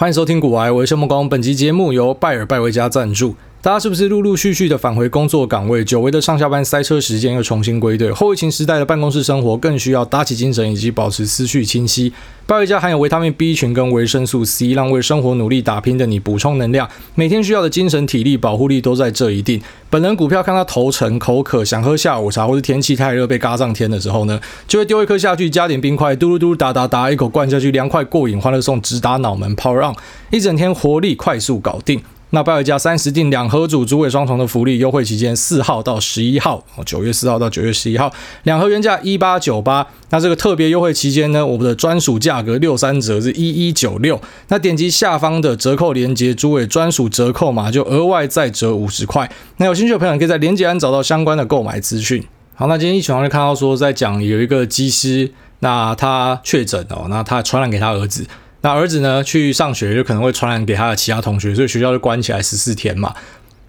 欢迎收听古玩，我是谢孟恭。本集节目由拜尔拜维家赞助。大家是不是陆陆续续的返回工作岗位？久违的上下班塞车时间又重新归队。后疫情时代的办公室生活更需要打起精神以及保持思绪清晰。拜尔加含有维他命 B 群跟维生素 C，让为生活努力打拼的你补充能量。每天需要的精神、体力、保护力都在这一定。本人股票看到头沉、口渴，想喝下午茶，或是天气太热被嘎上天的时候呢，就会丢一颗下去，加点冰块，嘟噜嘟哒哒哒，一口灌下去，凉快过瘾，欢乐送直达脑门，Power on，一整天活力快速搞定。那拜尔加三十定两盒组，主尾双重的福利优惠期间四号到十一号，哦，九月四号到九月十一号，两盒原价一八九八，那这个特别优惠期间呢，我们的专属价格六三折是一一九六，那点击下方的折扣链接，主尾专属折扣码就额外再折五十块。那有兴趣的朋友可以在链接栏找到相关的购买资讯。好，那今天一起床就看到说在讲有一个机师，那他确诊哦，那他传染给他儿子。那儿子呢，去上学就可能会传染给他的其他同学，所以学校就关起来十四天嘛。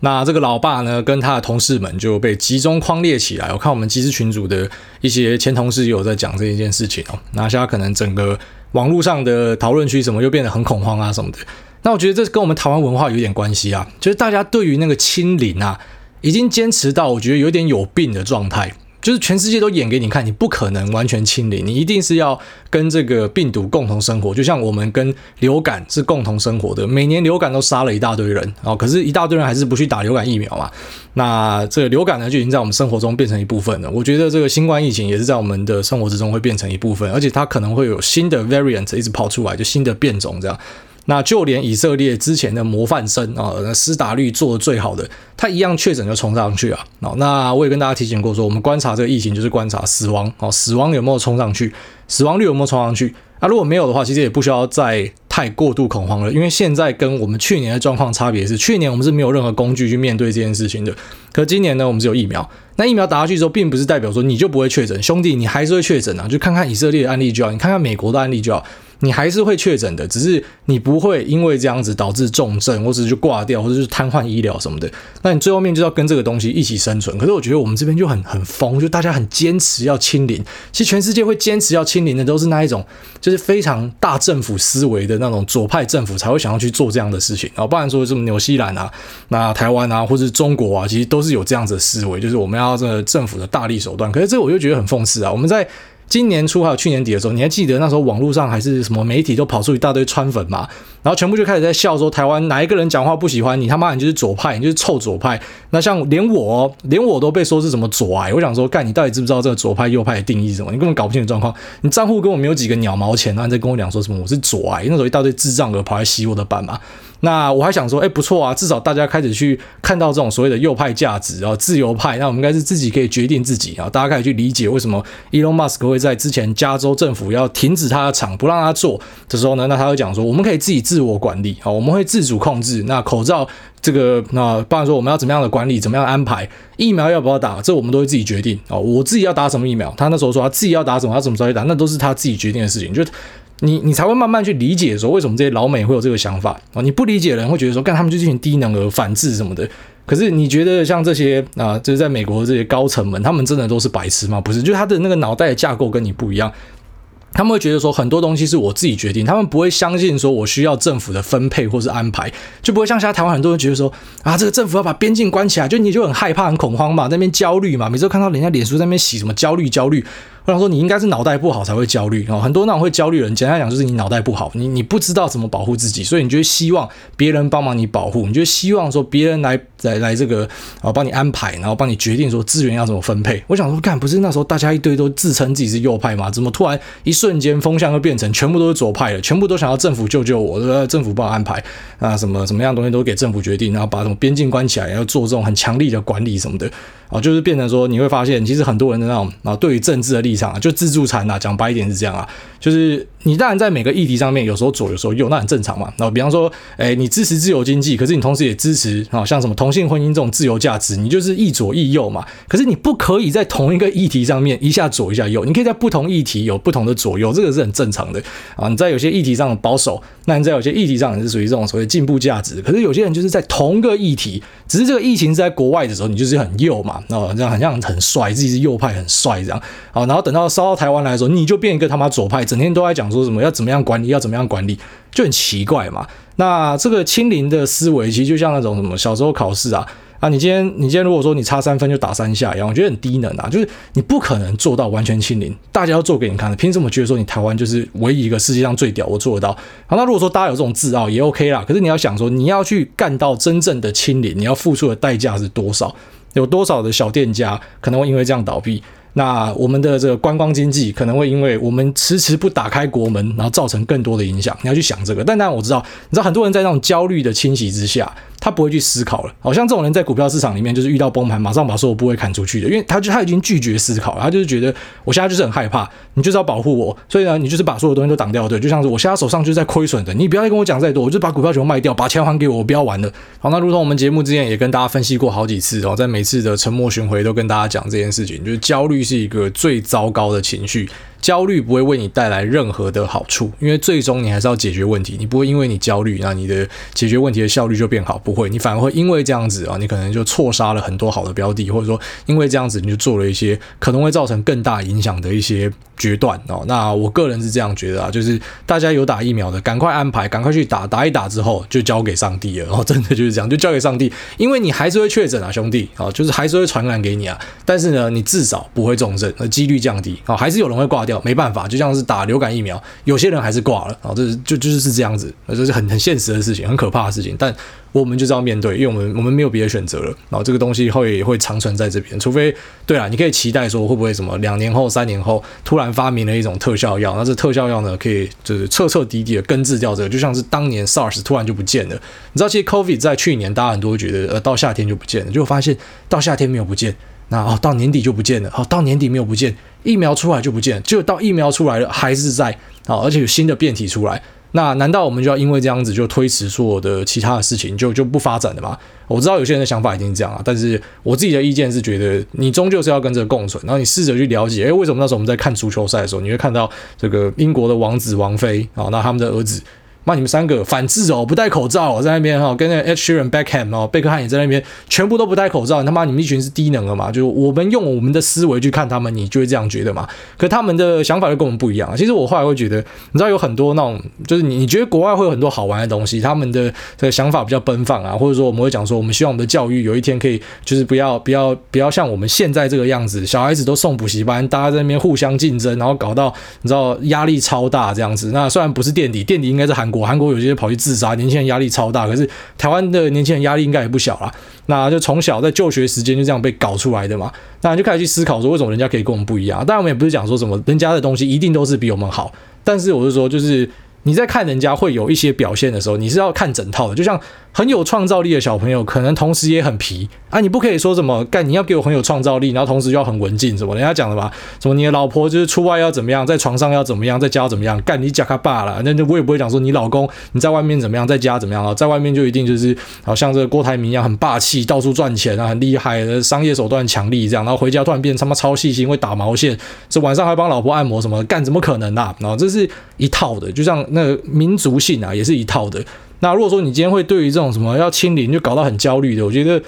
那这个老爸呢，跟他的同事们就被集中框列起来。我看我们机师群组的一些前同事也有在讲这一件事情哦。那现在可能整个网络上的讨论区什么又变得很恐慌啊什么的。那我觉得这跟我们台湾文化有点关系啊，就是大家对于那个清零啊，已经坚持到我觉得有点有病的状态。就是全世界都演给你看，你不可能完全清零，你一定是要跟这个病毒共同生活。就像我们跟流感是共同生活的，每年流感都杀了一大堆人哦，可是，一大堆人还是不去打流感疫苗嘛。那这个流感呢，就已经在我们生活中变成一部分了。我觉得这个新冠疫情也是在我们的生活之中会变成一部分，而且它可能会有新的 variant 一直跑出来，就新的变种这样。那就连以色列之前的模范生啊，那施打率做的最好的，他一样确诊就冲上去啊。那我也跟大家提醒过说，我们观察这个疫情就是观察死亡哦，死亡有没有冲上去，死亡率有没有冲上去啊？如果没有的话，其实也不需要再太过度恐慌了，因为现在跟我们去年的状况差别是，去年我们是没有任何工具去面对这件事情的，可今年呢，我们是有疫苗。那疫苗打下去之后，并不是代表说你就不会确诊，兄弟，你还是会确诊啊！就看看以色列的案例就好，你看看美国的案例就好。你还是会确诊的，只是你不会因为这样子导致重症，或者是就挂掉，或者是瘫痪医疗什么的。那你最后面就要跟这个东西一起生存。可是我觉得我们这边就很很疯，就大家很坚持要清零。其实全世界会坚持要清零的，都是那一种就是非常大政府思维的那种左派政府才会想要去做这样的事情。然后不然说什么纽西兰啊、那台湾啊，或者是中国啊，其实都是有这样子的思维，就是我们要这个政府的大力手段。可是这我就觉得很讽刺啊，我们在。今年初还有去年底的时候，你还记得那时候网络上还是什么媒体都跑出一大堆川粉嘛，然后全部就开始在笑说台湾哪一个人讲话不喜欢你，他妈你就是左派，你就是臭左派。那像连我连我都被说是什么左癌，我想说干你到底知不知道这个左派右派的定义是什么？你根本搞不清楚状况，你账户跟我没有几个鸟毛钱，然后你在跟我讲说什么我是左癌，那时候一大堆智障的跑来洗我的版嘛。那我还想说，哎，不错啊，至少大家开始去看到这种所谓的右派价值啊，自由派，那我们应该是自己可以决定自己啊，大家开始去理解为什么 Elon Musk 会在之前加州政府要停止他的厂，不让他做的时候呢，那他会讲说，我们可以自己自我管理啊，我们会自主控制。那口罩这个，那不然说我们要怎么样的管理，怎么样安排疫苗要不要打，这我们都会自己决定啊。我自己要打什么疫苗，他那时候说他自己要打什么，他什么时候打，那都是他自己决定的事情，就。你你才会慢慢去理解说，为什么这些老美会有这个想法啊？你不理解的人会觉得说，干他们就进行低能儿反制什么的。可是你觉得像这些啊，就是在美国的这些高层们，他们真的都是白痴吗？不是，就是他的那个脑袋的架构跟你不一样。他们会觉得说，很多东西是我自己决定，他们不会相信说我需要政府的分配或是安排，就不会像现在台湾很多人觉得说啊，这个政府要把边境关起来，就你就很害怕、很恐慌嘛，在那边焦虑嘛，每次看到人家脸书在那边洗什么焦虑焦虑。我想说，你应该是脑袋不好才会焦虑哦。很多那种会焦虑的人，简单讲就是你脑袋不好，你你不知道怎么保护自己，所以你就希望别人帮忙你保护，你就希望说别人来来来这个啊帮你安排，然后帮你决定说资源要怎么分配。我想说，干不是那时候大家一堆都自称自己是右派吗？怎么突然一瞬间风向又变成全部都是左派了？全部都想要政府救救我，对，政府帮我安排啊，什么什么样东西都给政府决定，然后把什么边境关起来，要做这种很强力的管理什么的。啊，就是变成说，你会发现，其实很多人的那种啊，对于政治的立场啊，就自助餐啊，讲白一点是这样啊，就是你当然在每个议题上面，有时候左，有时候右，那很正常嘛。然后比方说，哎，你支持自由经济，可是你同时也支持啊，像什么同性婚姻这种自由价值，你就是一左一右嘛。可是你不可以在同一个议题上面一下左一下右，你可以在不同议题有不同的左右，这个是很正常的啊。你在有些议题上保守，那你在有些议题上也是属于这种所谓进步价值。可是有些人就是在同个议题，只是这个疫情是在国外的时候，你就是很右嘛，啊，这样很像。很帅，自己是右派，很帅这样。好，然后等到烧到台湾来的时候，你就变一个他妈左派，整天都在讲说什么要怎么样管理，要怎么样管理，就很奇怪嘛。那这个清零的思维，其实就像那种什么小时候考试啊。啊，你今天你今天如果说你差三分就打三下一样，我觉得很低能啊，就是你不可能做到完全清零，大家要做给你看的，凭什么觉得说你台湾就是唯一一个世界上最屌，我做得到？好，那如果说大家有这种自傲也 OK 啦，可是你要想说你要去干到真正的清零，你要付出的代价是多少？有多少的小店家可能会因为这样倒闭？那我们的这个观光经济可能会因为我们迟迟不打开国门，然后造成更多的影响。你要去想这个，但当然我知道，你知道很多人在那种焦虑的侵袭之下。他不会去思考了，好像这种人在股票市场里面就是遇到崩盘，马上把所有部位砍出去的，因为他就他已经拒绝思考了，他就是觉得我现在就是很害怕，你就是要保护我，所以呢，你就是把所有东西都挡掉，对，就像是我现在手上就是在亏损的，你不要再跟我讲再多，我就把股票全部卖掉，把钱还给我，我不要玩了。好，那如同我们节目之前也跟大家分析过好几次哦，在每次的沉默巡回都跟大家讲这件事情，就是焦虑是一个最糟糕的情绪。焦虑不会为你带来任何的好处，因为最终你还是要解决问题。你不会因为你焦虑，那你的解决问题的效率就变好，不会。你反而会因为这样子啊，你可能就错杀了很多好的标的，或者说因为这样子你就做了一些可能会造成更大影响的一些决断哦。那我个人是这样觉得啊，就是大家有打疫苗的，赶快安排，赶快去打，打一打之后就交给上帝了。然后真的就是这样，就交给上帝，因为你还是会确诊啊，兄弟啊，就是还是会传染给你啊。但是呢，你至少不会重症，那几率降低啊，还是有人会挂掉，没办法，就像。是打流感疫苗，有些人还是挂了啊，这是就就是是这样子，这是很很现实的事情，很可怕的事情。但我们就是要面对，因为我们我们没有别的选择了。然后这个东西会会长存在这边，除非对啊，你可以期待说会不会什么两年后、三年后突然发明了一种特效药，那这特效药呢可以就是彻彻底底的根治掉这个，就像是当年 SARS 突然就不见了。你知道，其实 COVID 在去年大家很多觉得呃到夏天就不见了，就发现到夏天没有不见。那哦，到年底就不见了。哦，到年底没有不见，疫苗出来就不见，就到疫苗出来了还是在。啊，而且有新的变体出来。那难道我们就要因为这样子就推迟所有的其他的事情就就不发展了吗？我知道有些人的想法已经是这样啊，但是我自己的意见是觉得你终究是要跟这个共存。然后你试着去了解，诶，为什么那时候我们在看足球赛的时候，你会看到这个英国的王子王妃啊，那他们的儿子。那你们三个反制哦，不戴口罩哦，在那边哈，跟那个 Ed Sheeran、Beckham 哦，贝克汉也在那边，全部都不戴口罩。他妈，你们一群是低能了嘛？就我们用我们的思维去看他们，你就会这样觉得嘛？可他们的想法就跟我们不一样。其实我后来会觉得，你知道有很多那种，就是你你觉得国外会有很多好玩的东西，他们的这个想法比较奔放啊，或者说我们会讲说，我们希望我们的教育有一天可以，就是不要不要不要像我们现在这个样子，小孩子都送补习班，大家在那边互相竞争，然后搞到你知道压力超大这样子。那虽然不是垫底，垫底应该是韩国，韩国有些跑。去自杀，年轻人压力超大。可是台湾的年轻人压力应该也不小啦。那就从小在就学时间就这样被搞出来的嘛。那就开始去思考说，为什么人家可以跟我们不一样？当然我们也不是讲说什么人家的东西一定都是比我们好，但是我是说，就是你在看人家会有一些表现的时候，你是要看整套的，就像。很有创造力的小朋友，可能同时也很皮啊！你不可以说什么干，你要给我很有创造力，然后同时又要很文静，什么人家讲的吧？什么你的老婆就是出外要怎么样，在床上要怎么样，在家怎么样？干你假卡爸了，那我也不会讲说你老公你在外面怎么样，在家怎么样？啊？在外面就一定就是好像这个郭台铭一样？很霸气，到处赚钱啊，很厉害的商业手段强力这样，然后回家突然变他妈超细心，会打毛线，这晚上还帮老婆按摩什么？干怎么可能啊？然后这是一套的，就像那民族性啊，也是一套的。那如果说你今天会对于这种什么要清零就搞到很焦虑的，我觉得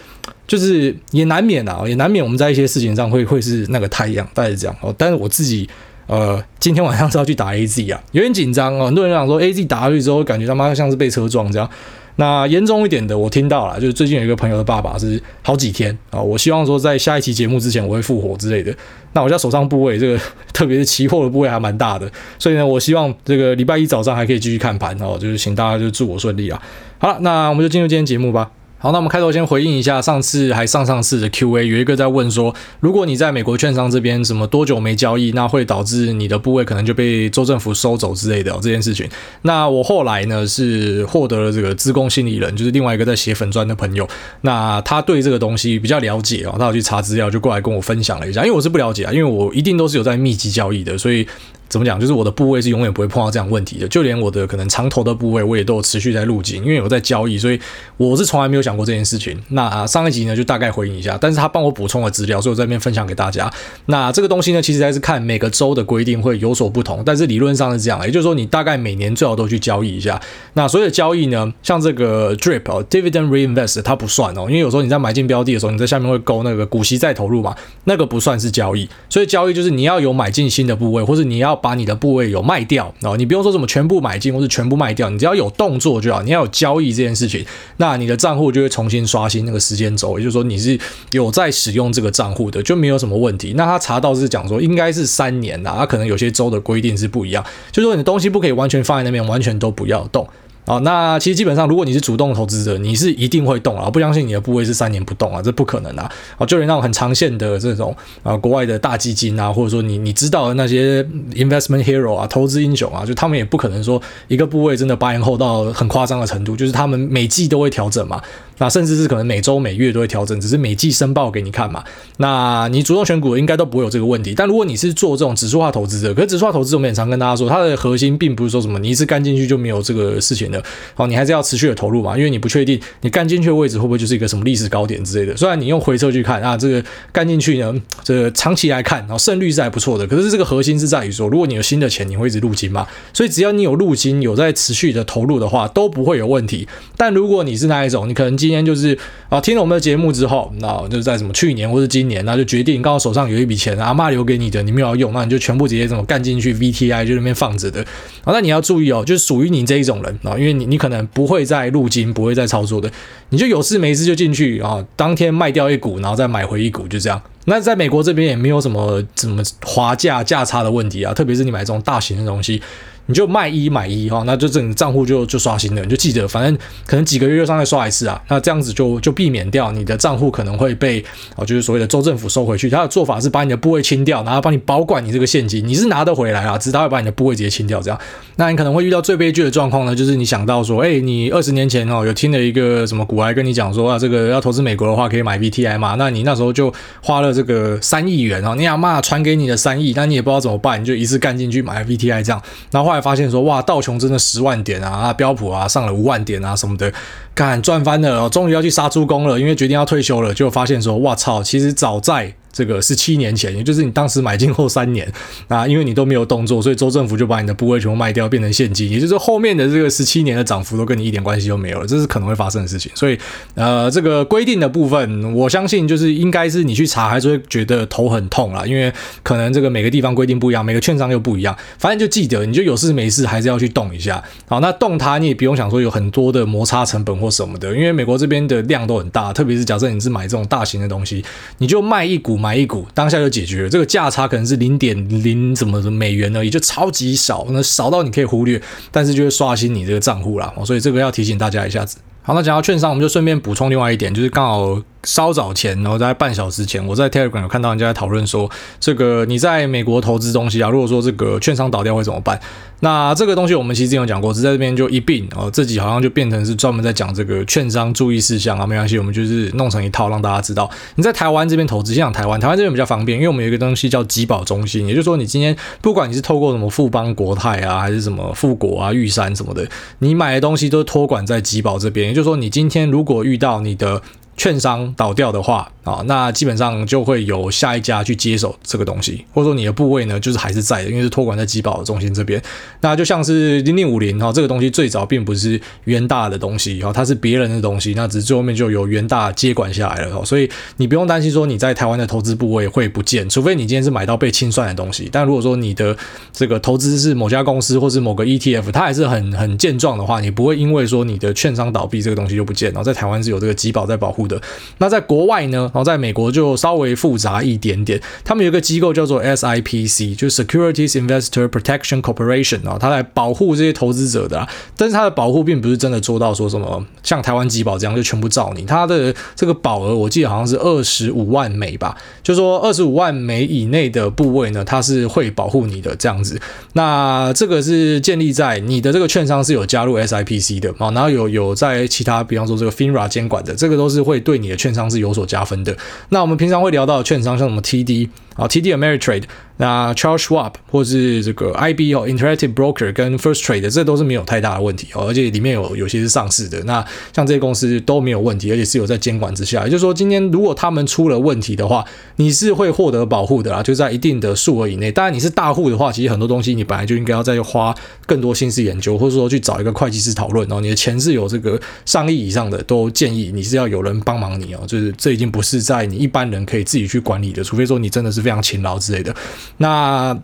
就是也难免啊，也难免我们在一些事情上会会是那个太阳，大概是这样哦。但是我自己呃今天晚上是要去打 AZ 啊，有点紧张哦。很多人讲说 AZ 打下去之后，感觉他妈像是被车撞这样。那严重一点的，我听到了，就是最近有一个朋友的爸爸是好几天啊。我希望说在下一期节目之前我会复活之类的。那我家手上部位这个，特别是期货的部位还蛮大的，所以呢，我希望这个礼拜一早上还可以继续看盘哦。就是请大家就祝我顺利啊。好了，那我们就进入今天节目吧。好，那我们开头先回应一下上次还上上次的 Q&A，有一个在问说，如果你在美国券商这边什么多久没交易，那会导致你的部位可能就被州政府收走之类的、哦、这件事情。那我后来呢是获得了这个资工心理人，就是另外一个在写粉专的朋友，那他对这个东西比较了解哦，他有去查资料，就过来跟我分享了一下，因为我是不了解啊，因为我一定都是有在密集交易的，所以。怎么讲？就是我的部位是永远不会碰到这样问题的，就连我的可能长头的部位，我也都有持续在入金，因为我在交易，所以我是从来没有想过这件事情。那、啊、上一集呢，就大概回应一下，但是他帮我补充了资料，所以我在这边分享给大家。那这个东西呢，其实还是看每个州的规定会有所不同，但是理论上是这样，也就是说，你大概每年最好都去交易一下。那所有的交易呢，像这个 DRIP 哦，Dividend Reinvest，它不算哦，因为有时候你在买进标的的时候，你在下面会勾那个股息再投入嘛，那个不算是交易。所以交易就是你要有买进新的部位，或者你要把你的部位有卖掉啊，你不用说什么全部买进或是全部卖掉，你只要有动作就好，你要有交易这件事情，那你的账户就会重新刷新那个时间轴，也就是说你是有在使用这个账户的，就没有什么问题。那他查到是讲说应该是三年呐，他可能有些州的规定是不一样，就是说你的东西不可以完全放在那边，完全都不要动。啊，那其实基本上，如果你是主动投资者，你是一定会动啊！不相信你的部位是三年不动啊，这不可能啊！啊，就连那种很长线的这种啊，国外的大基金啊，或者说你你知道的那些 investment hero 啊，投资英雄啊，就他们也不可能说一个部位真的八年后到很夸张的程度，就是他们每季都会调整嘛。那甚至是可能每周每月都会调整，只是每季申报给你看嘛。那你主动选股应该都不会有这个问题。但如果你是做这种指数化投资者，可是指数化投资我们也常跟大家说，它的核心并不是说什么你一次干进去就没有这个事情的。好，你还是要持续的投入嘛，因为你不确定你干进去的位置会不会就是一个什么历史高点之类的。虽然你用回测去看啊，这个干进去呢，这个长期来看，然后胜率是还不错的。可是这个核心是在于说，如果你有新的钱，你会一直入金嘛。所以只要你有入金，有在持续的投入的话，都不会有问题。但如果你是那一种，你可能今天就是。啊，听了我们的节目之后，那就是在什么去年或是今年，那就决定刚好手上有一笔钱，阿妈留给你的，你没有用，那你就全部直接这么干进去，VTI 就那边放着的。啊，那你要注意哦，就是属于你这一种人啊，因为你你可能不会再入金，不会再操作的，你就有事没事就进去啊，当天卖掉一股，然后再买回一股，就这样。那在美国这边也没有什么什么滑价价差的问题啊，特别是你买这种大型的东西。你就卖一买一哈，那就整个账户就就刷新了。你就记得，反正可能几个月就上来刷一次啊。那这样子就就避免掉你的账户可能会被啊，就是所谓的州政府收回去。他的做法是把你的部位清掉，然后帮你保管你这个现金，你是拿得回来啊，只是他会把你的部位直接清掉。这样，那你可能会遇到最悲剧的状况呢，就是你想到说，哎，你二十年前哦有听了一个什么股癌跟你讲说啊，这个要投资美国的话可以买 VTI 嘛，那你那时候就花了这个三亿元啊，你阿妈传给你的三亿，但你也不知道怎么办，你就一次干进去买 VTI 这样，然后发现说哇。道琼真的十万点啊，啊标普啊上了五万点啊什么的，干赚翻了，终于要去杀猪工了，因为决定要退休了，就发现说，哇操，其实早在。这个是七年前，也就是你当时买进后三年啊，因为你都没有动作，所以州政府就把你的部位全部卖掉，变成现金，也就是后面的这个十七年的涨幅都跟你一点关系都没有了，这是可能会发生的事情。所以，呃，这个规定的部分，我相信就是应该是你去查，还是会觉得头很痛啦，因为可能这个每个地方规定不一样，每个券商又不一样。反正就记得，你就有事没事还是要去动一下。好，那动它你也不用想说有很多的摩擦成本或什么的，因为美国这边的量都很大，特别是假设你是买这种大型的东西，你就卖一股买一股，当下。就解决了，这个价差可能是零点零什么的美元而已，就超级少，那少到你可以忽略，但是就会刷新你这个账户啦，所以这个要提醒大家一下子。好，那讲到券商，我们就顺便补充另外一点，就是刚好稍早前，然后在半小时前，我在 Telegram 有看到人家在讨论说，这个你在美国投资东西啊，如果说这个券商倒掉会怎么办？那这个东西我们其实有讲过，只在这边就一并哦，这集好像就变成是专门在讲这个券商注意事项啊，没关系，我们就是弄成一套让大家知道。你在台湾这边投资，先讲台湾，台湾这边比较方便，因为我们有一个东西叫集保中心，也就是说你今天不管你是透过什么富邦国泰啊，还是什么富国啊、玉山什么的，你买的东西都托管在集保这边。就是说，你今天如果遇到你的券商倒掉的话，啊，那基本上就会有下一家去接手这个东西，或者说你的部位呢，就是还是在的，因为是托管在集保中心这边。那就像是零零五零哈，这个东西最早并不是元大的东西，哈，它是别人的东西，那只是最后面就由元大接管下来了，所以你不用担心说你在台湾的投资部位会不见，除非你今天是买到被清算的东西。但如果说你的这个投资是某家公司或是某个 ETF，它还是很很健壮的话，你不会因为说你的券商倒闭这个东西就不见，然后在台湾是有这个集保在保护的。那在国外呢？然后在美国就稍微复杂一点点，他们有一个机构叫做 SIPC，就是 Securities Investor Protection Corporation 啊，它来保护这些投资者的啊。但是它的保护并不是真的做到说什么像台湾集保这样就全部照你。它的这个保额我记得好像是二十五万美吧，就说二十五万美以内的部位呢，它是会保护你的这样子。那这个是建立在你的这个券商是有加入 SIPC 的啊，然后有有在其他比方说这个 FINRA 监管的，这个都是会会对你的券商是有所加分的。那我们平常会聊到券商，像什么 TD 啊，TD Ameritrade。那 Charles Schwab 或是这个 IB 哦，Interactive Broker 跟 First Trade 这都是没有太大的问题哦，而且里面有有些是上市的。那像这些公司都没有问题，而且是有在监管之下。也就是说，今天如果他们出了问题的话，你是会获得保护的啦，就在一定的数额以内。当然，你是大户的话，其实很多东西你本来就应该要再花更多心思研究，或者说去找一个会计师讨论哦。你的钱是有这个上亿以上的，都建议你是要有人帮忙你哦。就是这已经不是在你一般人可以自己去管理的，除非说你真的是非常勤劳之类的。那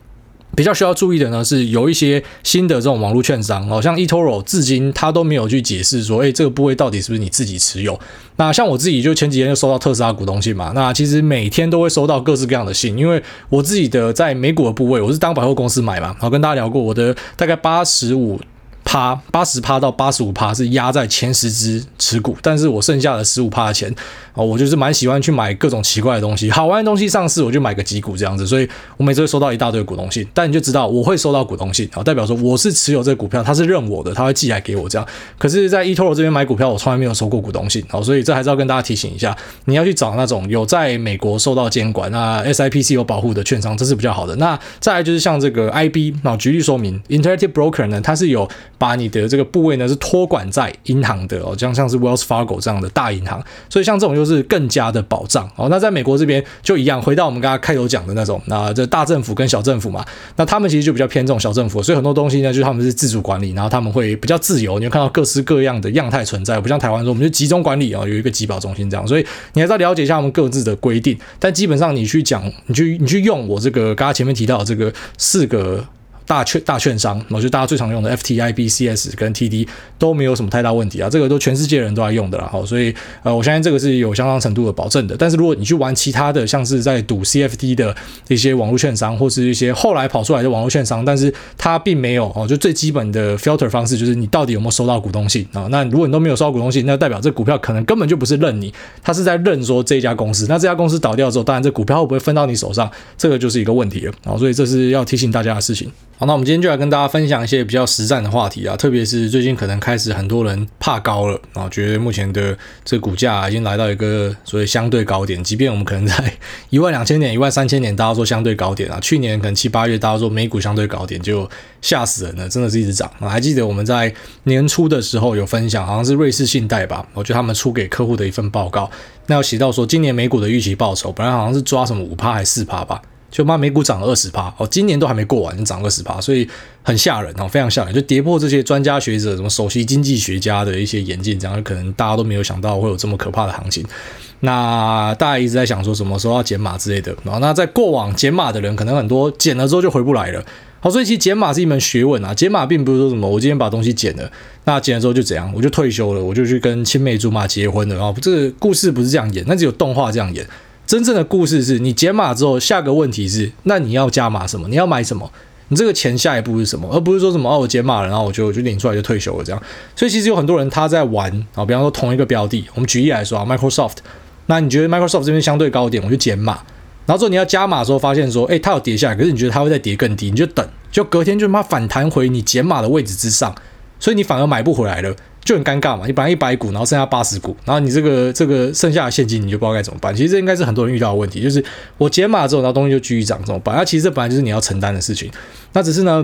比较需要注意的呢，是有一些新的这种网络券商好，像 eToro 至今他都没有去解释说，哎，这个部位到底是不是你自己持有？那像我自己就前几天就收到特斯拉股东信嘛，那其实每天都会收到各式各样的信，因为我自己的在美股的部位，我是当百货公司买嘛，然后跟大家聊过，我的大概八十五。趴八十趴到八十五趴是压在前十只持股，但是我剩下的十五趴的钱哦，我就是蛮喜欢去买各种奇怪的东西，好玩的东西上市我就买个几股这样子，所以我每次会收到一大堆股东信，但你就知道我会收到股东信啊，代表说我是持有这个股票，他是认我的，他会寄来给我这样。可是，在 eToro 这边买股票，我从来没有收过股东信哦，所以这还是要跟大家提醒一下，你要去找那种有在美国受到监管、那 SIPC 有保护的券商，这是比较好的。那再来就是像这个 IB 啊，举例说明，Interactive Broker 呢，它是有。把你的这个部位呢是托管在银行的哦，像像是 Wells Fargo 这样的大银行，所以像这种就是更加的保障哦。那在美国这边就一样，回到我们刚刚开头讲的那种，那这大政府跟小政府嘛，那他们其实就比较偏重小政府，所以很多东西呢，就是他们是自主管理，然后他们会比较自由。你会看到各式各样的样态存在，不像台湾说我们就集中管理啊，有一个集保中心这样，所以你还是要了解一下他们各自的规定。但基本上你去讲，你去你去用我这个刚刚前面提到的这个四个。大券大券商，我觉得大家最常用的 FTIB、CS 跟 TD 都没有什么太大问题啊，这个都全世界人都在用的啦。好，所以呃，我相信这个是有相当程度的保证的。但是如果你去玩其他的，像是在赌 CFD 的一些网络券商，或是一些后来跑出来的网络券商，但是它并没有哦，就最基本的 filter 方式就是你到底有没有收到股东信啊？那如果你都没有收到股东信，那代表这股票可能根本就不是认你，它是在认说这家公司。那这家公司倒掉之后，当然这股票会不会分到你手上，这个就是一个问题了啊。所以这是要提醒大家的事情。好，那我们今天就来跟大家分享一些比较实战的话题啊，特别是最近可能开始很多人怕高了啊，觉得目前的这个股价已经来到一个所谓相对高点，即便我们可能在一万两千点、一万三千点，大家说相对高点啊，去年可能七八月大家说美股相对高点，就吓死人了，真的是一直涨啊。还记得我们在年初的时候有分享，好像是瑞士信贷吧，我觉得他们出给客户的一份报告，那有写到说今年美股的预期报酬，本来好像是抓什么五趴还是四趴吧。就妈美股涨了二十趴哦，今年都还没过完，就涨二十趴，所以很吓人哦，非常吓人，就跌破这些专家学者、什么首席经济学家的一些眼镜，这样可能大家都没有想到会有这么可怕的行情。那大家一直在想说什么时候要减码之类的，然后那在过往减码的人可能很多减了之后就回不来了。好，所以其实减码是一门学问啊，减码并不是说什么我今天把东西减了，那减了之后就怎样，我就退休了，我就去跟青梅竹马结婚了，然后这个故事不是这样演，那只有动画这样演。真正的故事是你解码之后，下个问题是，那你要加码什么？你要买什么？你这个钱下一步是什么？而不是说什么哦，我解码了，然后我就我就领出来就退休了这样。所以其实有很多人他在玩啊，比方说同一个标的，我们举例来说啊，Microsoft，那你觉得 Microsoft 这边相对高点，我就减码，然后之后你要加码的时候，发现说，诶，它有跌下来，可是你觉得它会再跌更低，你就等，就隔天就他妈反弹回你减码的位置之上，所以你反而买不回来了。就很尴尬嘛，你本来一百股，然后剩下八十股，然后你这个这个剩下的现金你就不知道该怎么办。其实这应该是很多人遇到的问题，就是我减码之后，然后东西就继续涨，怎么办？那其实这本来就是你要承担的事情。那只是呢，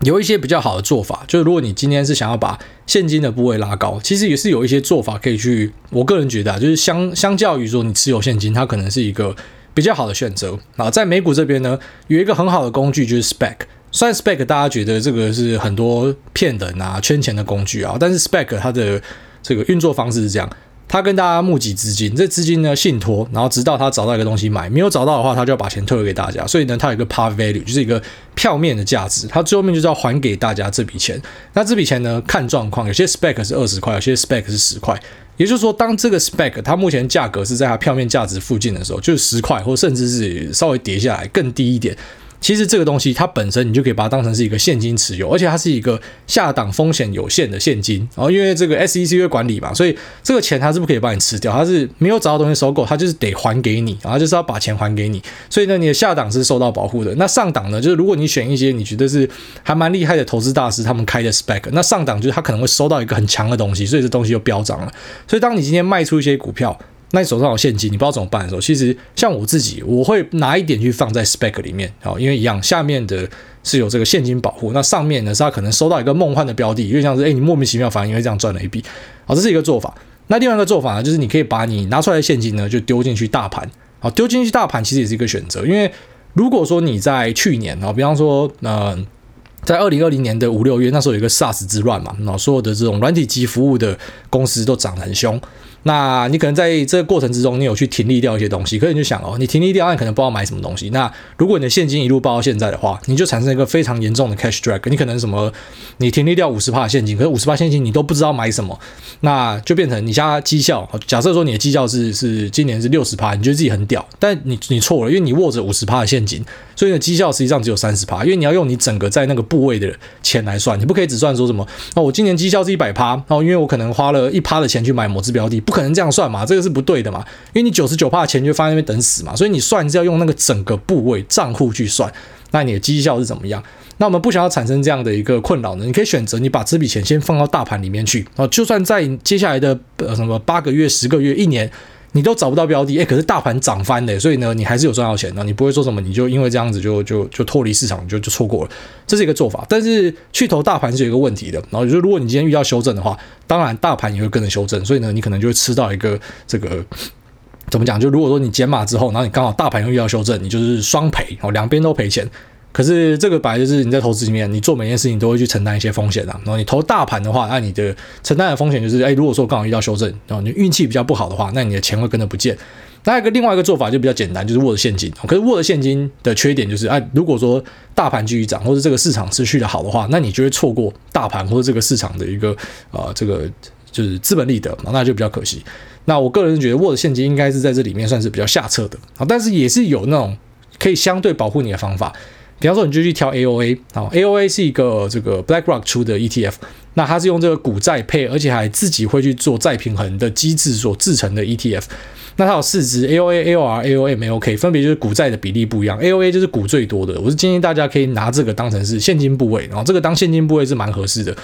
有一些比较好的做法，就是如果你今天是想要把现金的部位拉高，其实也是有一些做法可以去。我个人觉得啊，就是相相较于说你持有现金，它可能是一个比较好的选择。啊，在美股这边呢，有一个很好的工具就是 spec。虽然 spec 大家觉得这个是很多骗人啊、圈钱的工具啊，但是 spec 它的这个运作方式是这样：他跟大家募集资金，这资金呢信托，然后直到他找到一个东西买，没有找到的话，他就要把钱退回给大家。所以呢，它有一个 par value，就是一个票面的价值，它最后面就是要还给大家这笔钱。那这笔钱呢，看状况，有些 spec 是二十块，有些 spec 是十块。也就是说，当这个 spec 它目前价格是在它票面价值附近的时候，就是十块，或甚至是稍微跌下来更低一点。其实这个东西它本身你就可以把它当成是一个现金持有，而且它是一个下档风险有限的现金。然后因为这个 SEC 会管理嘛，所以这个钱它是不可以帮你吃掉，它是没有找到东西收购，它就是得还给你，然后就是要把钱还给你。所以呢，你的下档是受到保护的。那上档呢，就是如果你选一些你觉得是还蛮厉害的投资大师他们开的 spec，那上档就是他可能会收到一个很强的东西，所以这东西就飙涨了。所以当你今天卖出一些股票，那你手上有现金，你不知道怎么办的时候，其实像我自己，我会拿一点去放在 spec 里面，好，因为一样下面的是有这个现金保护，那上面呢是他可能收到一个梦幻的标的，因为像是哎，你莫名其妙反而因为这样赚了一笔，好，这是一个做法。那另外一个做法呢，就是你可以把你拿出来的现金呢就丢进去大盘，好，丢进去大盘其实也是一个选择，因为如果说你在去年啊，比方说呃，在二零二零年的五六月，那时候有一个 SARS 之乱嘛，那所有的这种软体及服务的公司都涨得很凶。那你可能在这个过程之中，你有去停利掉一些东西，可是你就想哦，你停利掉，那你可能不知道买什么东西。那如果你的现金一路抱到现在的话，你就产生一个非常严重的 cash drag。你可能什么，你停利掉五十趴的现金，可是五十趴现金你都不知道买什么，那就变成你家绩效。假设说你的绩效是是今年是六十趴，你觉得自己很屌，但你你错了，因为你握着五十趴的现金，所以你的绩效实际上只有三十趴，因为你要用你整个在那个部位的钱来算，你不可以只算说什么哦，我今年绩效是一百趴，哦，因为我可能花了一趴的钱去买某只标的，不可能这样算嘛，这个是不对的嘛，因为你九十九趴的钱就放在那边等死嘛，所以你算是要用那个整个部位账户去算，那你的绩效是怎么样？那我们不想要产生这样的一个困扰呢，你可以选择你把这笔钱先放到大盘里面去，哦，就算在接下来的呃什么八个月、十个月、一年。你都找不到标的，哎，可是大盘涨翻了，所以呢，你还是有赚到钱的。你不会说什么，你就因为这样子就就就脱离市场，就就错过了，这是一个做法。但是去投大盘是有一个问题的，然后就如果你今天遇到修正的话，当然大盘也会跟着修正，所以呢，你可能就会吃到一个这个怎么讲？就如果说你减码之后，然后你刚好大盘又遇到修正，你就是双赔哦，两边都赔钱。可是这个本来就是你在投资里面，你做每件事情都会去承担一些风险的。然后你投大盘的话，那你的承担的风险就是，哎，如果说刚好遇到修正，然后你运气比较不好的话，那你的钱会跟着不见。那一个另外一个做法就比较简单，就是握着现金。可是握着现金的缺点就是，哎，如果说大盘继续涨，或者这个市场持续的好的话，那你就会错过大盘或者这个市场的一个啊、呃，这个就是资本利得，那就比较可惜。那我个人觉得握着现金应该是在这里面算是比较下策的啊，但是也是有那种可以相对保护你的方法。比方说，你就去挑 AOA 好，AOA 是一个这个 BlackRock 出的 ETF，那它是用这个股债配，而且还自己会去做再平衡的机制所制成的 ETF。那它有四支 AOA、AOR、AOM、MAOK，分别就是股债的比例不一样。AOA 就是股最多的，我是建议大家可以拿这个当成是现金部位，然后这个当现金部位是蛮合适的。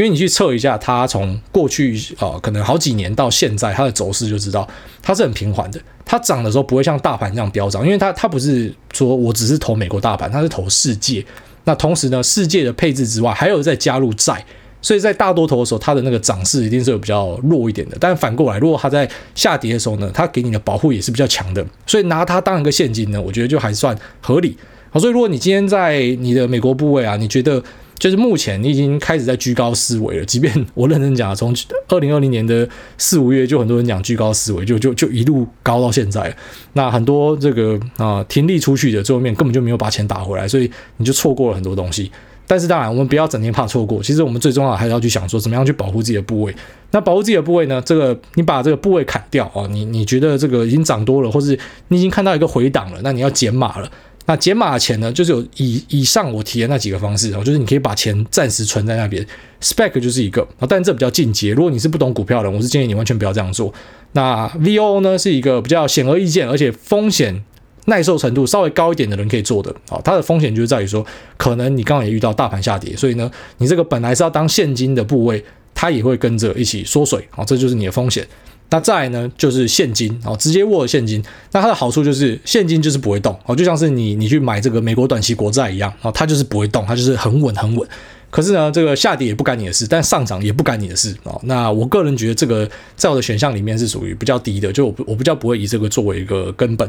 因为你去测一下它从过去啊、呃，可能好几年到现在它的走势就知道它是很平缓的。它涨的时候不会像大盘这样飙涨，因为它它不是说我只是投美国大盘，它是投世界。那同时呢，世界的配置之外还有再加入债，所以在大多头的时候，它的那个涨势一定是有比较弱一点的。但反过来，如果它在下跌的时候呢，它给你的保护也是比较强的。所以拿它当一个现金呢，我觉得就还算合理。好，所以如果你今天在你的美国部位啊，你觉得就是目前你已经开始在居高思维了，即便我认真讲，从二零二零年的四五月就很多人讲居高思维，就就就一路高到现在。那很多这个啊停利出去的最后面根本就没有把钱打回来，所以你就错过了很多东西。但是当然，我们不要整天怕错过，其实我们最重要还是要去想说怎么样去保护自己的部位。那保护自己的部位呢？这个你把这个部位砍掉啊，你你觉得这个已经涨多了，或是你已经看到一个回档了，那你要减码了。那减码的钱呢，就是有以以上我提的那几个方式哦，就是你可以把钱暂时存在那边，spec 就是一个啊，但这比较进阶。如果你是不懂股票的，我是建议你完全不要这样做。那 VO 呢是一个比较显而易见，而且风险耐受程度稍微高一点的人可以做的啊。它的风险就是在于说，可能你刚刚也遇到大盘下跌，所以呢，你这个本来是要当现金的部位，它也会跟着一起缩水啊，这就是你的风险。那再呢，就是现金哦，直接握现金。那它的好处就是现金就是不会动哦，就像是你你去买这个美国短期国债一样哦，它就是不会动，它就是很稳很稳。可是呢，这个下跌也不干你的事，但上涨也不干你的事哦。那我个人觉得这个在我的选项里面是属于比较低的，就我我比较不会以这个作为一个根本。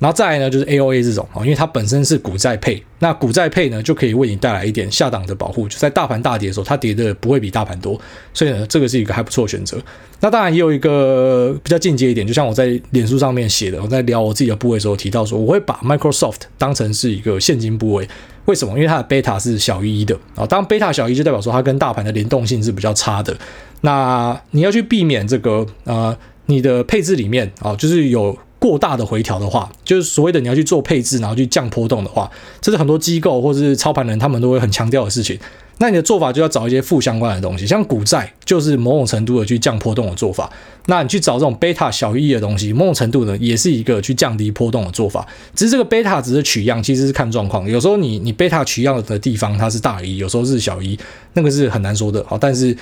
然后再来呢，就是 AOA 这种啊，因为它本身是股债配，那股债配呢就可以为你带来一点下档的保护，就在大盘大跌的时候，它跌的不会比大盘多，所以呢，这个是一个还不错的选择。那当然也有一个比较进阶一点，就像我在脸书上面写的，我在聊我自己的部位的时候提到说，我会把 Microsoft 当成是一个现金部位，为什么？因为它的贝塔是小于一的啊，当贝塔小于一就代表说它跟大盘的联动性是比较差的。那你要去避免这个呃，你的配置里面啊，就是有。过大的回调的话，就是所谓的你要去做配置，然后去降波动的话，这是很多机构或者是操盘人他们都会很强调的事情。那你的做法就要找一些负相关的东西，像股债就是某种程度的去降波动的做法。那你去找这种贝塔小于一的东西，某种程度呢也是一个去降低波动的做法。只是这个贝塔只是取样，其实是看状况。有时候你你贝塔取样的地方它是大于一，有时候是小于一，那个是很难说的。好，但是。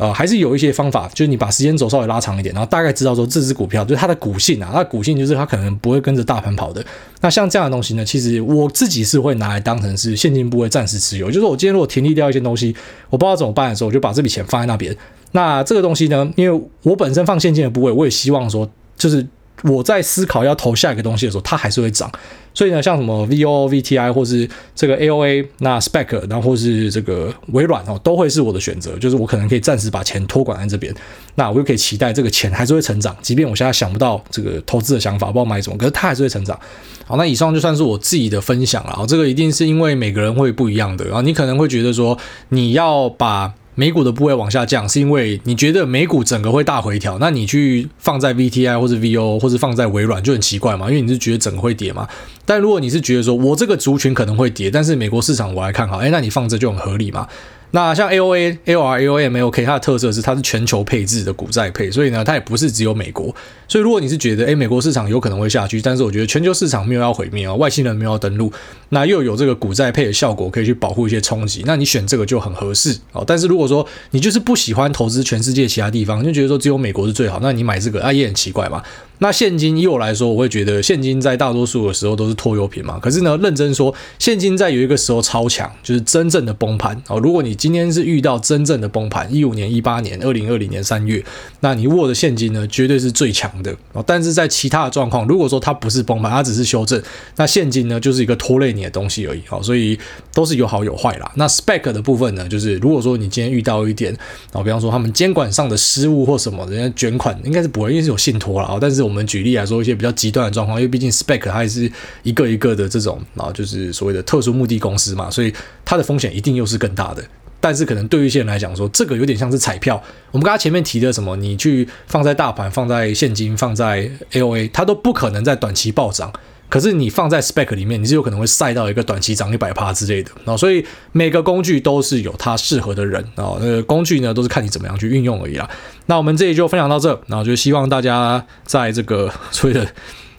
呃，还是有一些方法，就是你把时间轴稍微拉长一点，然后大概知道说这只股票就是它的股性啊，它的股性就是它可能不会跟着大盘跑的。那像这样的东西呢，其实我自己是会拿来当成是现金部位暂时持有，就是我今天如果停利掉一些东西，我不知道怎么办的时候，我就把这笔钱放在那边。那这个东西呢，因为我本身放现金的部位，我也希望说就是我在思考要投下一个东西的时候，它还是会涨。所以呢，像什么 VOVTI 或是这个 AOA，那 SPAC，然后或是这个微软哦，都会是我的选择。就是我可能可以暂时把钱托管在这边，那我就可以期待这个钱还是会成长，即便我现在想不到这个投资的想法，不知道买什么，可是它还是会成长。好，那以上就算是我自己的分享了。这个一定是因为每个人会不一样的。然后你可能会觉得说，你要把美股的部位往下降，是因为你觉得美股整个会大回调，那你去放在 VTI 或者 VO 或者放在微软就很奇怪嘛，因为你是觉得整个会跌嘛。但如果你是觉得说我这个族群可能会跌，但是美国市场我还看好，哎，那你放这就很合理嘛。那像 AOA、AOR、AOM、AOK，它的特色是它是全球配置的股债配，所以呢，它也不是只有美国。所以如果你是觉得，诶，美国市场有可能会下去，但是我觉得全球市场没有要毁灭啊，外星人没有要登陆，那又有这个股债配的效果，可以去保护一些冲击，那你选这个就很合适哦。但是如果说你就是不喜欢投资全世界其他地方，就觉得说只有美国是最好，那你买这个啊也很奇怪嘛。那现金以我来说，我会觉得现金在大多数的时候都是拖油瓶嘛。可是呢，认真说，现金在有一个时候超强，就是真正的崩盘哦。如果你今天是遇到真正的崩盘，一五年、一八年、二零二零年三月，那你握的现金呢，绝对是最强的哦。但是在其他的状况，如果说它不是崩盘，它只是修正，那现金呢就是一个拖累你的东西而已哦。所以都是有好有坏啦。那 spec 的部分呢，就是如果说你今天遇到一点哦，比方说他们监管上的失误或什么，人家卷款应该是不会，因为是有信托了啊。但是我我们举例来说，一些比较极端的状况，因为毕竟 Spec 它还是一个一个的这种，啊就是所谓的特殊目的公司嘛，所以它的风险一定又是更大的。但是可能对于一些人来讲说，这个有点像是彩票。我们刚才前面提的什么，你去放在大盘、放在现金、放在 AOA，它都不可能在短期暴涨。可是你放在 spec 里面，你是有可能会赛到一个短期涨一百趴之类的啊，所以每个工具都是有它适合的人啊，那工具呢都是看你怎么样去运用而已啦。那我们这里就分享到这，然后就希望大家在这个 所谓的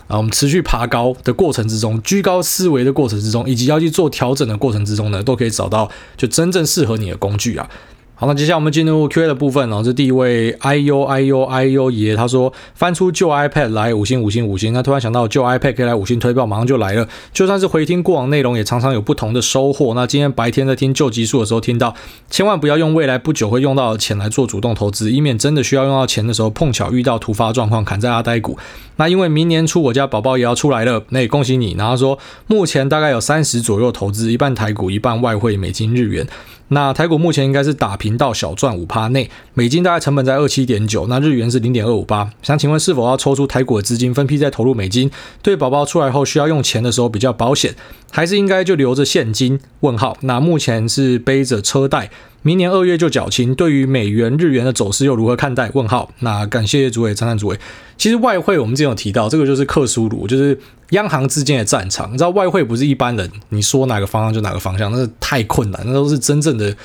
啊我们持续爬高的过程之中，居高思维的过程之中，以及要去做调整的过程之中呢，都可以找到就真正适合你的工具啊。好，那接下来我们进入 Q&A 的部分哦。这第一位 I U I U I U 爷，他说翻出旧 iPad 来五星五星五星。他突然想到旧 iPad 可以来五星推爆，马上就来了。就算是回听过往内容，也常常有不同的收获。那今天白天在听旧集数的时候，听到千万不要用未来不久会用到的钱来做主动投资，以免真的需要用到钱的时候，碰巧遇到突发状况砍在阿呆股。那因为明年初我家宝宝也要出来了，那也恭喜你。然后说目前大概有三十左右投资，一半台股，一半外汇，美金、日元。那台股目前应该是打平到小赚五趴内，美金大概成本在二七点九，那日元是零点二五八。想请问是否要抽出台股的资金分批再投入美金？对宝宝出来后需要用钱的时候比较保险，还是应该就留着现金？问号。那目前是背着车贷。明年二月就缴清，对于美元、日元的走势又如何看待？问号。那感谢诸位，赞叹诸位。其实外汇我们之前有提到，这个就是克苏鲁，就是央行之间的战场。你知道外汇不是一般人，你说哪个方向就哪个方向，那是太困难，那都是真正的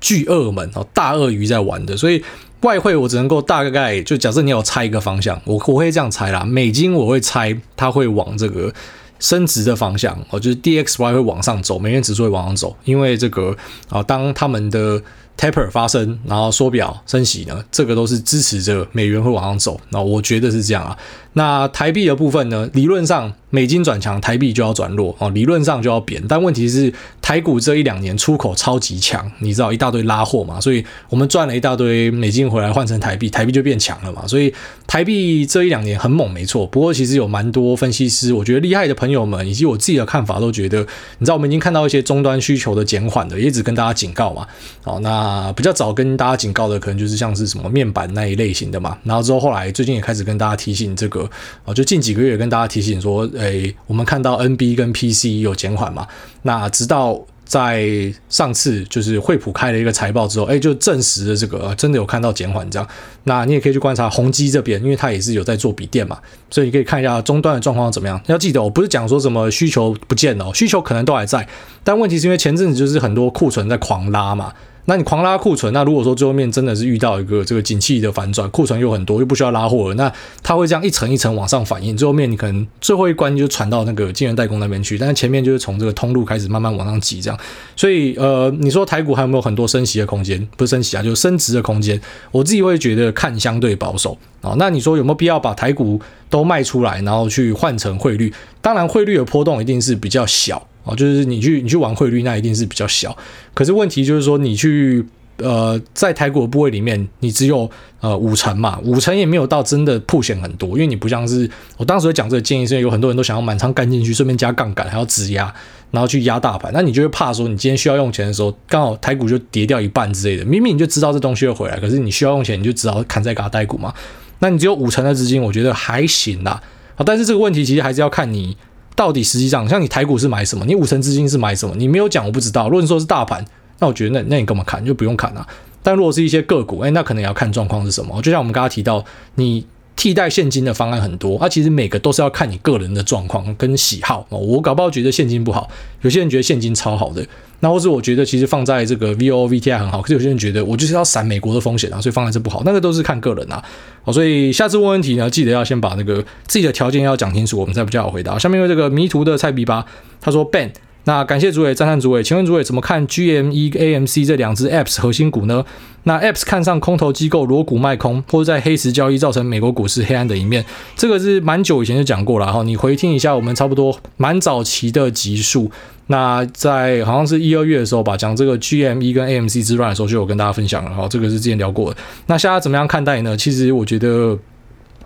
巨鳄们哦，大鳄鱼在玩的。所以外汇我只能够大概就假设你要猜一个方向，我我会这样猜啦。美金我会猜它会往这个。升值的方向哦，就是 DXY 会往上走，美元指数会往上走，因为这个啊，当他们的 taper 发生，然后缩表升息呢，这个都是支持着美元会往上走。那我觉得是这样啊。那台币的部分呢，理论上。美金转强，台币就要转弱哦，理论上就要贬。但问题是，台股这一两年出口超级强，你知道一大堆拉货嘛，所以我们赚了一大堆美金回来换成台币，台币就变强了嘛。所以台币这一两年很猛，没错。不过其实有蛮多分析师，我觉得厉害的朋友们以及我自己的看法都觉得，你知道我们已经看到一些终端需求的减缓的，也只跟大家警告嘛。哦，那比较早跟大家警告的，可能就是像是什么面板那一类型的嘛。然后之后后来最近也开始跟大家提醒这个，啊，就近几个月跟大家提醒说。诶，我们看到 NB 跟 PC 有减缓嘛？那直到在上次就是惠普开了一个财报之后，诶，就证实了这个真的有看到减缓这样。那你也可以去观察宏碁这边，因为它也是有在做笔电嘛，所以你可以看一下终端的状况怎么样。要记得，我不是讲说什么需求不见了，需求可能都还在，但问题是因为前阵子就是很多库存在狂拉嘛。那你狂拉库存，那如果说最后面真的是遇到一个这个景气的反转，库存又很多，又不需要拉货了，那它会这样一层一层往上反应，最后面你可能最后一关就传到那个晶圆代工那边去，但是前面就是从这个通路开始慢慢往上挤，这样。所以呃，你说台股还有没有很多升息的空间？不是升息啊，就是升值的空间。我自己会觉得看相对保守啊。那你说有没有必要把台股都卖出来，然后去换成汇率？当然，汇率的波动一定是比较小。哦，就是你去你去玩汇率，那一定是比较小。可是问题就是说，你去呃，在台股的部位里面，你只有呃五成嘛，五成也没有到真的破险很多，因为你不像是我当时讲这个建议，是因为有很多人都想要满仓干进去，顺便加杠杆，还要质押，然后去压大盘，那你就会怕说，你今天需要用钱的时候，刚好台股就跌掉一半之类的，明明你就知道这东西会回来，可是你需要用钱，你就只好砍在嘎呆股嘛。那你只有五成的资金，我觉得还行啦。好，但是这个问题其实还是要看你到底实际上，像你台股是买什么，你五成资金是买什么，你没有讲，我不知道。如果你说是大盘。那我觉得那，那你干嘛砍？就不用砍啊。但如果是一些个股，哎，那可能也要看状况是什么。就像我们刚刚提到，你替代现金的方案很多，啊，其实每个都是要看你个人的状况跟喜好。我搞不好觉得现金不好，有些人觉得现金超好的。那或是我觉得其实放在这个 V O V T I 很好，可是有些人觉得我就是要闪美国的风险啊，所以放在这不好。那个都是看个人啊。好，所以下次问问题呢，记得要先把那个自己的条件要讲清楚，我们才比较好回答。下面有这个迷途的菜比吧，他说 Ben。那感谢主委，赞叹主委，请问主委怎么看 GME、AMC 这两只 APPS 核心股呢？那 APPS 看上空头机构裸股卖空，或者在黑石交易造成美国股市黑暗的一面，这个是蛮久以前就讲过了哈。你回听一下我们差不多蛮早期的集数，那在好像是一二月的时候吧，讲这个 GME 跟 AMC 之乱的时候就有跟大家分享了哈。这个是之前聊过的。那现在怎么样看待呢？其实我觉得。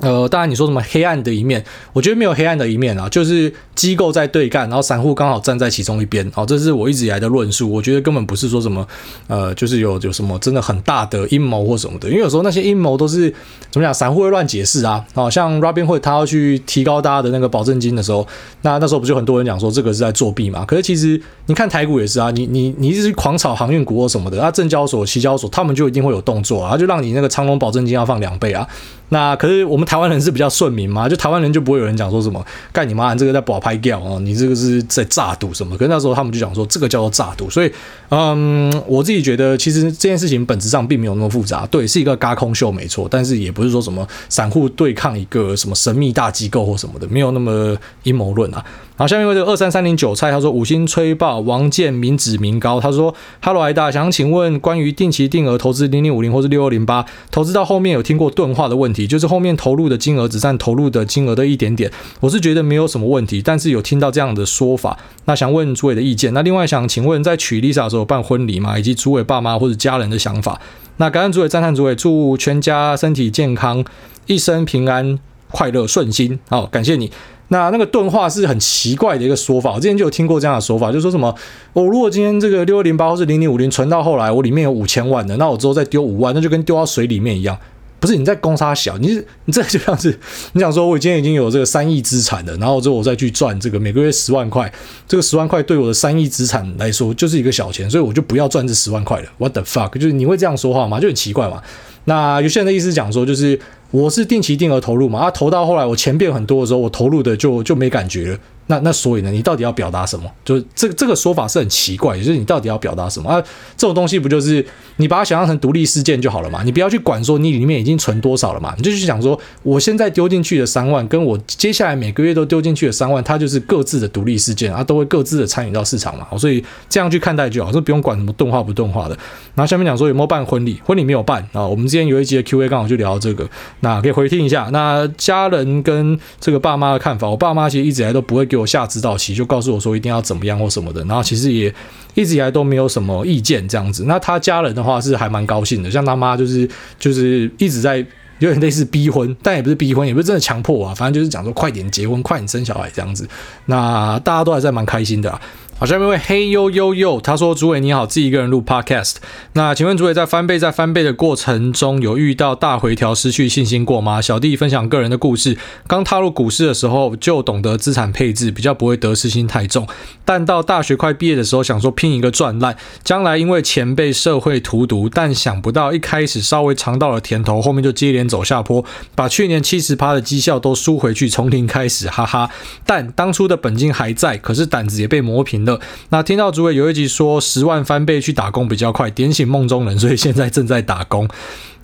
呃，当然你说什么黑暗的一面，我觉得没有黑暗的一面啊，就是机构在对干，然后散户刚好站在其中一边，好，这是我一直以来的论述。我觉得根本不是说什么，呃，就是有有什么真的很大的阴谋或什么的，因为有时候那些阴谋都是怎么讲，散户会乱解释啊。好像 Robinhood 他要去提高大家的那个保证金的时候，那那时候不就很多人讲说这个是在作弊嘛？可是其实你看台股也是啊，你你你一直狂炒航运股或什么的，那证交所、期交所他们就一定会有动作啊，就让你那个长荣保证金要放两倍啊。那可是我们台湾人是比较顺民嘛，就台湾人就不会有人讲说什么干你妈，这个在保拍掉哦，你这个是在诈赌什么？可是那时候他们就讲说这个叫做诈赌，所以嗯，我自己觉得其实这件事情本质上并没有那么复杂，对，是一个嘎空秀没错，但是也不是说什么散户对抗一个什么神秘大机构或什么的，没有那么阴谋论啊。好，下面一位这个二三三零韭菜，他说五星吹爆王建民脂民膏，他说哈喽，艾大，想请问关于定期定额投资零零五零或是六二零八，投资到后面有听过钝化的问题，就是后面投入的金额只占投入的金额的一点点，我是觉得没有什么问题，但是有听到这样的说法，那想问诸位的意见。那另外想请问，在娶 Lisa 的时候办婚礼吗？以及诸位爸妈或者家人的想法？那感恩诸位，赞叹诸位，祝全家身体健康，一生平安快乐顺心。好，感谢你。那那个钝化是很奇怪的一个说法，我之前就有听过这样的说法，就是说什么，我如果今天这个六二零八或是零零五零存到后来，我里面有五千万的，那我之后再丢五万，那就跟丢到水里面一样。不是你在攻杀小，你是你这就像是你想说，我今天已经有这个三亿资产了，然后之后我再去赚这个每个月十万块，这个十万块对我的三亿资产来说就是一个小钱，所以我就不要赚这十万块了。What the fuck？就是你会这样说话吗？就很奇怪嘛。那有些人的意思讲说，就是我是定期定额投入嘛，啊，投到后来我钱变很多的时候，我投入的就就没感觉了。那那所以呢，你到底要表达什么？就是这个这个说法是很奇怪，就是你到底要表达什么啊？这种东西不就是你把它想象成独立事件就好了嘛？你不要去管说你里面已经存多少了嘛？你就去想说，我现在丢进去的三万，跟我接下来每个月都丢进去的三万，它就是各自的独立事件啊，都会各自的参与到市场嘛。所以这样去看待就好，就不用管什么钝化不钝化的。然后下面讲说有没有办婚礼？婚礼没有办啊。我们之前有一集的 Q&A 刚好就聊到这个，那可以回听一下。那家人跟这个爸妈的看法，我爸妈其实一直以来都不会给我下指导棋。就告诉我说一定要怎么样或什么的，然后其实也一直以来都没有什么意见这样子。那他家人的话是还蛮高兴的，像他妈就是就是一直在有点类似逼婚，但也不是逼婚，也不是真的强迫啊，反正就是讲说快点结婚，快点生小孩这样子。那大家都还在蛮开心的。好，下面一位嘿呦呦呦，他说：“主委你好，自己一个人录 podcast。那请问主委在翻倍在翻倍的过程中，有遇到大回调失去信心过吗？小弟分享个人的故事，刚踏入股市的时候就懂得资产配置，比较不会得失心太重。但到大学快毕业的时候，想说拼一个赚烂，将来因为钱被社会荼毒，但想不到一开始稍微尝到了甜头，后面就接连走下坡，把去年七十趴的绩效都输回去，从零开始，哈哈。但当初的本金还在，可是胆子也被磨平”那听到主委有一集说十万翻倍去打工比较快，点醒梦中人，所以现在正在打工。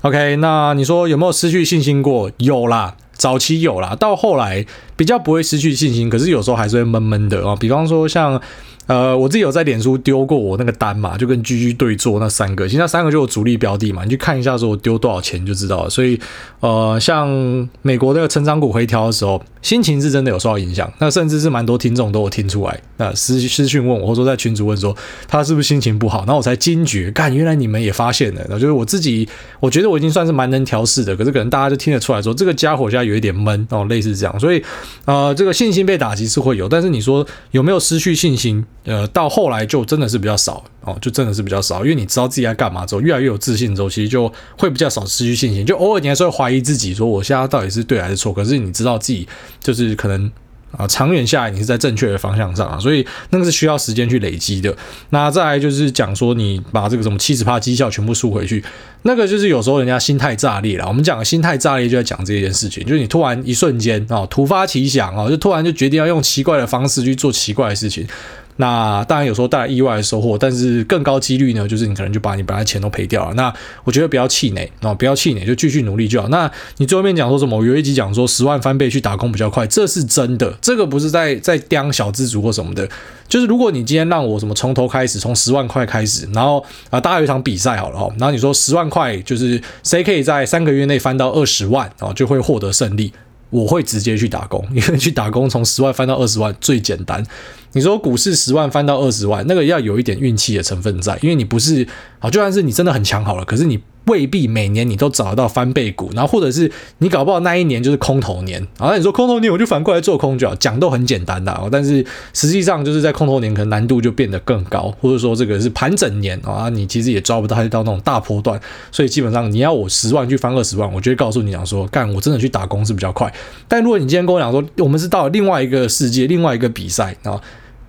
OK，那你说有没有失去信心过？有啦，早期有啦，到后来比较不会失去信心，可是有时候还是会闷闷的啊。比方说像呃，我自己有在脸书丢过我那个单嘛，就跟 GG 对做那三个，其实那三个就有主力标的嘛，你去看一下说我丢多少钱就知道了。所以，呃，像美国那个成长股回调的时候，心情是真的有受到影响。那甚至是蛮多听众都有听出来，那私私讯问我，或者说在群组问说他是不是心情不好，然后我才惊觉，干，原来你们也发现了。那就是我自己，我觉得我已经算是蛮能调试的，可是可能大家就听得出来说这个家伙现在有一点闷哦，类似这样。所以，呃，这个信心被打击是会有，但是你说有没有失去信心？呃，到后来就真的是比较少哦，就真的是比较少，因为你知道自己在干嘛之后，越来越有自信之后，其实就会比较少失去信心。就偶尔你还是会怀疑自己，说我现在到底是对还是错？可是你知道自己就是可能啊，长远下来你是在正确的方向上啊，所以那个是需要时间去累积的。那再来就是讲说，你把这个什么七十趴绩效全部输回去，那个就是有时候人家心态炸裂了。我们讲的心态炸裂就在讲这件事情，就是你突然一瞬间啊，突发奇想啊，就突然就决定要用奇怪的方式去做奇怪的事情。那当然有时候带来意外的收获，但是更高几率呢，就是你可能就把你本来钱都赔掉了。那我觉得不要气馁啊，不要气馁，就继续努力就好。那你最后面讲说什么？我有一集讲说十万翻倍去打工比较快，这是真的，这个不是在在刁小资族或什么的。就是如果你今天让我什么从头开始，从十万块开始，然后啊，大家有一场比赛好了哈，然后你说十万块就是谁可以在三个月内翻到二十万啊，就会获得胜利。我会直接去打工，因为去打工从十万翻到二十万最简单。你说股市十万翻到二十万，那个要有一点运气的成分在，因为你不是啊，就算是你真的很强好了，可是你。未必每年你都找得到翻倍股，然后或者是你搞不好那一年就是空头年，然后你说空头年我就反过来做空就好，讲都很简单的，但是实际上就是在空头年可能难度就变得更高，或者说这个是盘整年啊，你其实也抓不到，到那种大波段，所以基本上你要我十万去翻二十万，我就会告诉你讲说，干我真的去打工是比较快，但如果你今天跟我讲说，我们是到了另外一个世界，另外一个比赛啊。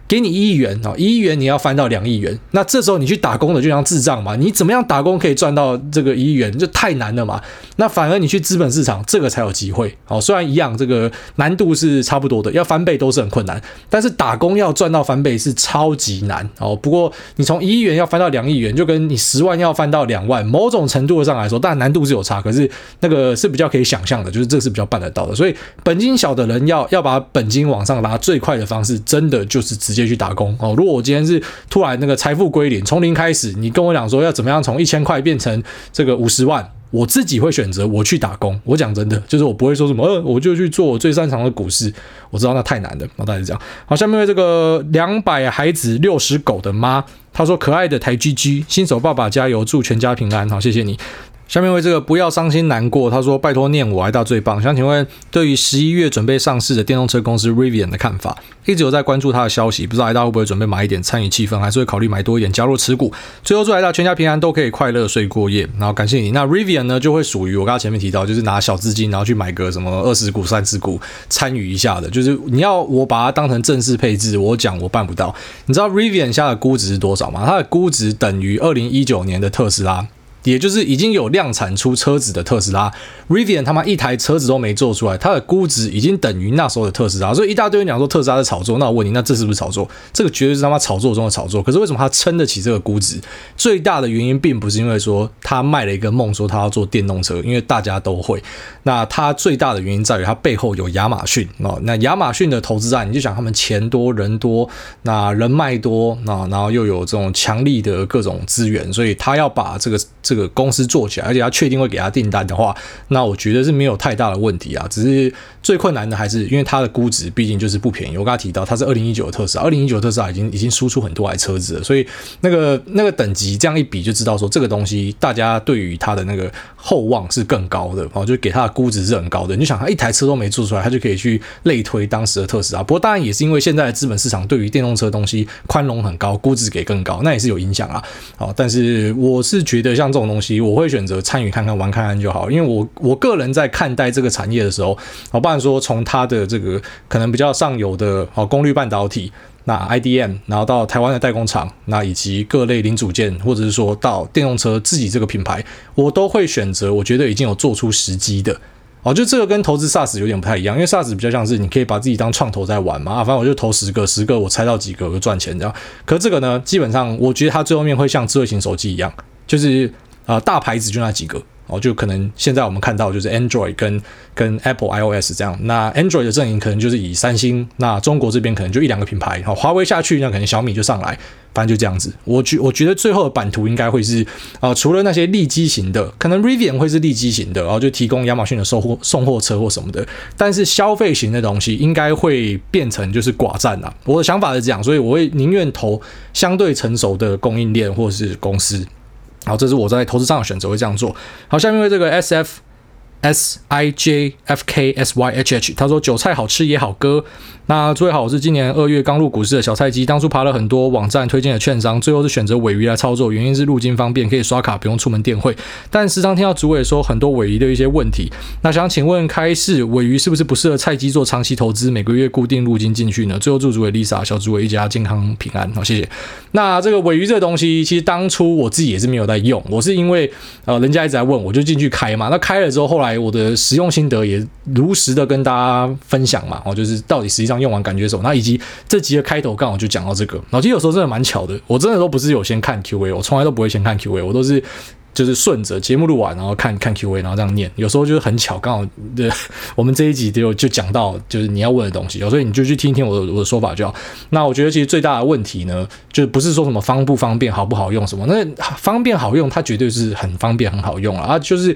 给你一亿元啊，一亿元你要翻到两亿元，那这时候你去打工的就像智障嘛？你怎么样打工可以赚到这个一亿元？就太难了嘛。那反而你去资本市场，这个才有机会。哦，虽然一样，这个难度是差不多的，要翻倍都是很困难，但是打工要赚到翻倍是超级难。哦，不过你从一亿元要翻到两亿元，就跟你十万要翻到两万，某种程度上来说，当然难度是有差，可是那个是比较可以想象的，就是这是比较办得到的。所以本金小的人要要把本金往上拉，最快的方式真的就是资。直接去打工哦！如果我今天是突然那个财富归零，从零开始，你跟我讲说要怎么样从一千块变成这个五十万，我自己会选择我去打工。我讲真的，就是我不会说什么，呃，我就去做我最擅长的股市。我知道那太难了，大概是这样。好，下面为这个两百孩子六十狗的妈，她说：“可爱的台 GG 新手爸爸加油，祝全家平安。”好，谢谢你。下面为这个不要伤心难过，他说拜托念我，爱大最棒。想请问对于十一月准备上市的电动车公司 Rivian 的看法，一直有在关注他的消息，不知道爱大会不会准备买一点参与气氛，还是会考虑买多一点加入持股。最后祝爱大全家平安，都可以快乐睡过夜。然后感谢你。那 Rivian 呢就会属于我刚刚前面提到，就是拿小资金然后去买个什么二十股、三十股参与一下的，就是你要我把它当成正式配置，我讲我办不到。你知道 Rivian 下的估值是多少吗？它的估值等于二零一九年的特斯拉。也就是已经有量产出车子的特斯拉，Rivian 他妈一台车子都没做出来，它的估值已经等于那时候的特斯拉，所以一大堆人讲说特斯拉在炒作。那我问你，那这是不是炒作？这个绝对是他妈炒作中的炒作。可是为什么它撑得起这个估值？最大的原因并不是因为说他卖了一个梦，说他要做电动车，因为大家都会。那它最大的原因在于它背后有亚马逊哦。那亚马逊的投资案，你就想他们钱多人多，那人脉多，那然后又有这种强力的各种资源，所以他要把这个。这这个公司做起来，而且他确定会给他订单的话，那我觉得是没有太大的问题啊。只是最困难的还是因为它的估值毕竟就是不便宜。我刚才提到它是二零一九的特斯拉，二零一九特斯拉已经已经输出很多台车子了，所以那个那个等级这样一比就知道说这个东西大家对于它的那个厚望是更高的哦，就给它的估值是很高的。你就想它一台车都没做出来，它就可以去类推当时的特斯拉。不过当然也是因为现在的资本市场对于电动车东西宽容很高，估值给更高，那也是有影响啊。好，但是我是觉得像。这种东西我会选择参与看看玩看看就好，因为我我个人在看待这个产业的时候，好，不然说从它的这个可能比较上游的哦功率半导体，那 IDM，然后到台湾的代工厂，那以及各类零组件，或者是说到电动车自己这个品牌，我都会选择我觉得已经有做出时机的哦，就这个跟投资 SaaS 有点不太一样，因为 SaaS 比较像是你可以把自己当创投在玩嘛，啊反正我就投十个，十个我猜到几个就赚钱这样，可这个呢，基本上我觉得它最后面会像智慧型手机一样，就是。呃，大牌子就那几个哦，就可能现在我们看到就是 Android 跟跟 Apple iOS 这样，那 Android 的阵营可能就是以三星，那中国这边可能就一两个品牌，好，华为下去，那可能小米就上来，反正就这样子。我觉我觉得最后的版图应该会是啊、除了那些利基型的，可能 Rivian 会是利基型的，然后就提供亚马逊的收货送货车或什么的，但是消费型的东西应该会变成就是寡占啊。我的想法是这样，所以我会宁愿投相对成熟的供应链或是公司。好，这是我在投资上的选择，会这样做。好，下面为这个 S F S I J F K S Y H H，他说韭菜好吃也好割。那最好我是今年二月刚入股市的小菜鸡，当初爬了很多网站推荐的券商，最后是选择尾鱼来操作，原因是入金方便，可以刷卡不用出门电汇。但时常听到主委说很多尾鱼的一些问题，那想请问开市尾鱼是不是不适合菜鸡做长期投资，每个月固定入金进去呢？最后祝主委 Lisa 小主委一家健康平安，好谢谢。那这个尾鱼这个东西，其实当初我自己也是没有在用，我是因为呃人家一直在问，我就进去开嘛。那开了之后，后来我的使用心得也如实的跟大家分享嘛，哦，就是到底实际上用完感觉什么。那以及这集的开头刚好就讲到这个，然后其实有时候真的蛮巧的，我真的都不是有先看 Q&A，我从来都不会先看 Q&A，我都是就是顺着节目录完，然后看看 Q&A，然后这样念。有时候就是很巧，刚好的我们这一集就就讲到就是你要问的东西，所以你就去听听我的我的说法就好。那我觉得其实最大的问题呢，就不是说什么方不方便、好不好用什么，那方便好用，它绝对是很方便很好用啊，就是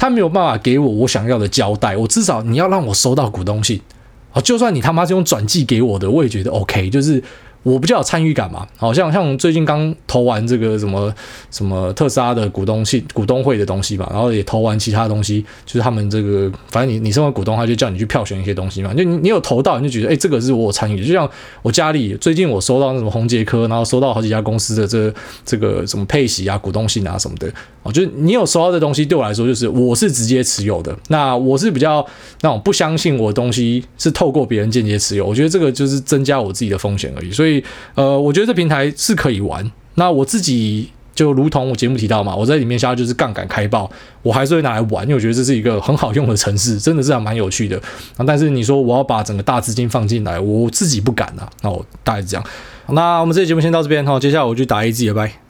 他没有办法给我我想要的交代，我至少你要让我收到股东信。哦，就算你他妈是用转寄给我的，我也觉得 OK，就是。我比较有参与感嘛，好像像最近刚投完这个什么什么特斯拉的股东信股东会的东西嘛，然后也投完其他东西，就是他们这个反正你你身为股东，他就叫你去票选一些东西嘛，就你你有投到，你就觉得哎、这个是我有参与，就像我家里最近我收到那什么宏捷科，然后收到好几家公司的这这个什么配息啊、股东信啊什么的，哦，就是你有收到的东西，对我来说就是我是直接持有的，那我是比较那种不相信我的东西是透过别人间接持有，我觉得这个就是增加我自己的风险而已，所以。所以，呃，我觉得这平台是可以玩。那我自己就如同我节目提到嘛，我在里面瞎就是杠杆开爆，我还是会拿来玩，因为我觉得这是一个很好用的城市，真的是还蛮有趣的。啊，但是你说我要把整个大资金放进来，我自己不敢啊。那我大概是这样。那我们这节目先到这边，哈，接下来我就打 A G 了，拜。